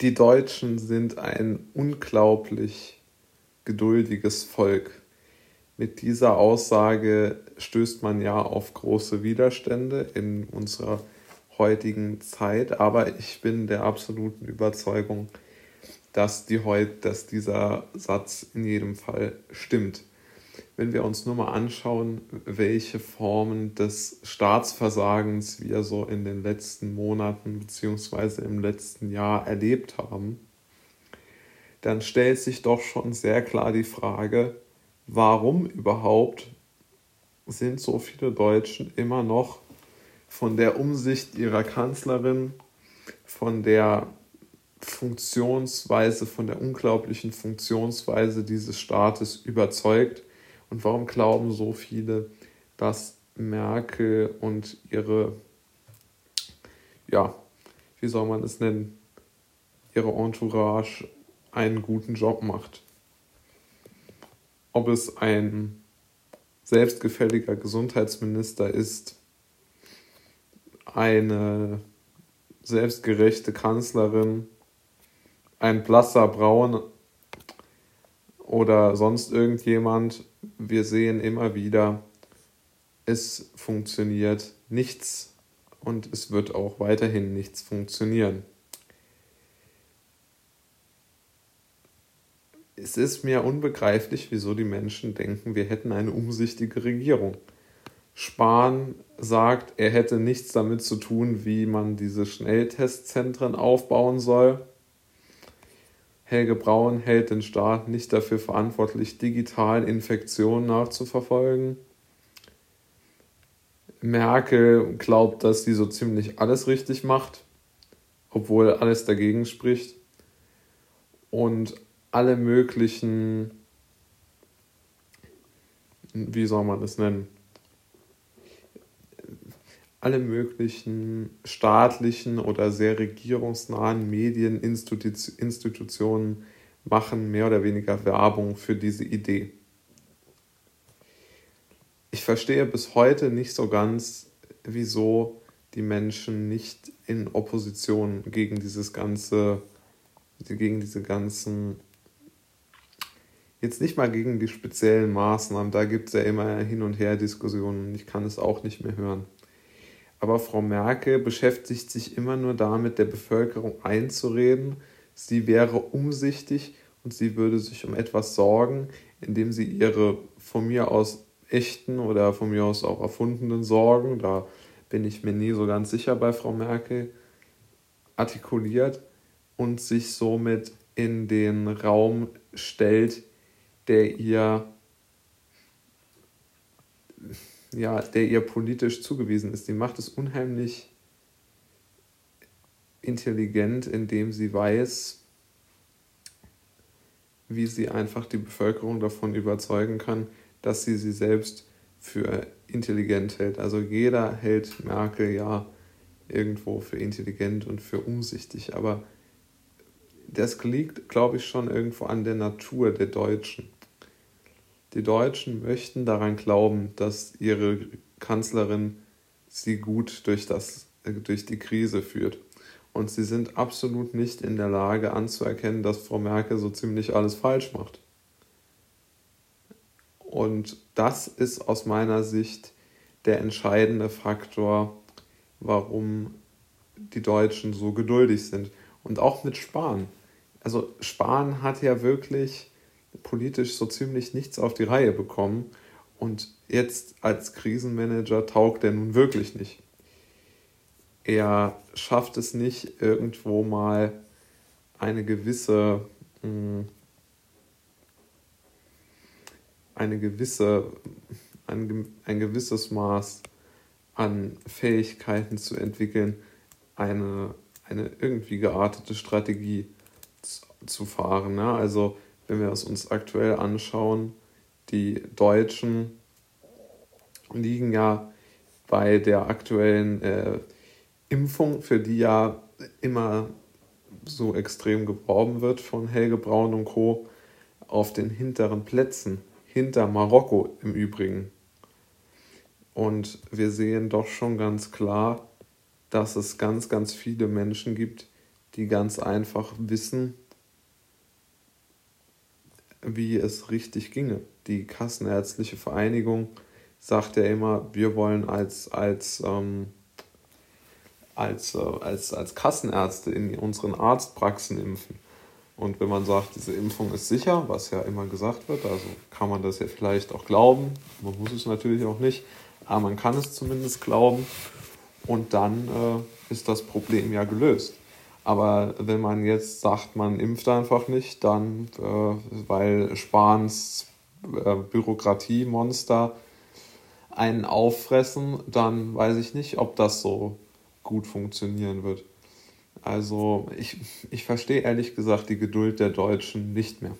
Die Deutschen sind ein unglaublich geduldiges Volk. Mit dieser Aussage stößt man ja auf große Widerstände in unserer heutigen Zeit, aber ich bin der absoluten Überzeugung, dass, die heut, dass dieser Satz in jedem Fall stimmt. Wenn wir uns nur mal anschauen, welche Formen des Staatsversagens wir so in den letzten Monaten bzw. im letzten Jahr erlebt haben, dann stellt sich doch schon sehr klar die Frage, warum überhaupt sind so viele Deutschen immer noch von der Umsicht ihrer Kanzlerin, von der Funktionsweise, von der unglaublichen Funktionsweise dieses Staates überzeugt? Und warum glauben so viele, dass Merkel und ihre, ja, wie soll man es nennen, ihre Entourage einen guten Job macht? Ob es ein selbstgefälliger Gesundheitsminister ist, eine selbstgerechte Kanzlerin, ein blasser Braun oder sonst irgendjemand. Wir sehen immer wieder, es funktioniert nichts und es wird auch weiterhin nichts funktionieren. Es ist mir unbegreiflich, wieso die Menschen denken, wir hätten eine umsichtige Regierung. Spahn sagt, er hätte nichts damit zu tun, wie man diese Schnelltestzentren aufbauen soll. Helge Braun hält den Staat nicht dafür verantwortlich, digitalen Infektionen nachzuverfolgen. Merkel glaubt, dass sie so ziemlich alles richtig macht, obwohl alles dagegen spricht. Und alle möglichen, wie soll man das nennen, alle möglichen staatlichen oder sehr regierungsnahen Medieninstitutionen machen mehr oder weniger Werbung für diese Idee. Ich verstehe bis heute nicht so ganz, wieso die Menschen nicht in Opposition gegen dieses ganze, gegen diese ganzen, jetzt nicht mal gegen die speziellen Maßnahmen, da gibt es ja immer hin und her Diskussionen, ich kann es auch nicht mehr hören. Aber Frau Merkel beschäftigt sich immer nur damit, der Bevölkerung einzureden, sie wäre umsichtig und sie würde sich um etwas sorgen, indem sie ihre von mir aus echten oder von mir aus auch erfundenen Sorgen, da bin ich mir nie so ganz sicher bei Frau Merkel, artikuliert und sich somit in den Raum stellt, der ihr ja, der ihr politisch zugewiesen ist. Die macht es unheimlich intelligent, indem sie weiß, wie sie einfach die Bevölkerung davon überzeugen kann, dass sie sie selbst für intelligent hält. Also jeder hält Merkel ja irgendwo für intelligent und für umsichtig, aber das liegt, glaube ich, schon irgendwo an der Natur der Deutschen. Die Deutschen möchten daran glauben, dass ihre Kanzlerin sie gut durch, das, durch die Krise führt. Und sie sind absolut nicht in der Lage anzuerkennen, dass Frau Merkel so ziemlich alles falsch macht. Und das ist aus meiner Sicht der entscheidende Faktor, warum die Deutschen so geduldig sind. Und auch mit Spahn. Also Spahn hat ja wirklich politisch so ziemlich nichts auf die Reihe bekommen. Und jetzt als Krisenmanager taugt er nun wirklich nicht. Er schafft es nicht, irgendwo mal eine gewisse, hm, eine gewisse, ein, ein gewisses Maß an Fähigkeiten zu entwickeln, eine, eine irgendwie geartete Strategie zu fahren. Ne? Also wenn wir es uns aktuell anschauen, die Deutschen liegen ja bei der aktuellen äh, Impfung, für die ja immer so extrem geworben wird von Helge Braun und Co., auf den hinteren Plätzen, hinter Marokko im Übrigen. Und wir sehen doch schon ganz klar, dass es ganz, ganz viele Menschen gibt, die ganz einfach wissen, wie es richtig ginge. Die Kassenärztliche Vereinigung sagt ja immer, wir wollen als, als, ähm, als, äh, als, als Kassenärzte in unseren Arztpraxen impfen. Und wenn man sagt, diese Impfung ist sicher, was ja immer gesagt wird, also kann man das ja vielleicht auch glauben, man muss es natürlich auch nicht, aber man kann es zumindest glauben und dann äh, ist das Problem ja gelöst. Aber wenn man jetzt sagt, man impft einfach nicht, dann, äh, weil Spahns äh, Bürokratiemonster einen auffressen, dann weiß ich nicht, ob das so gut funktionieren wird. Also ich, ich verstehe ehrlich gesagt die Geduld der Deutschen nicht mehr.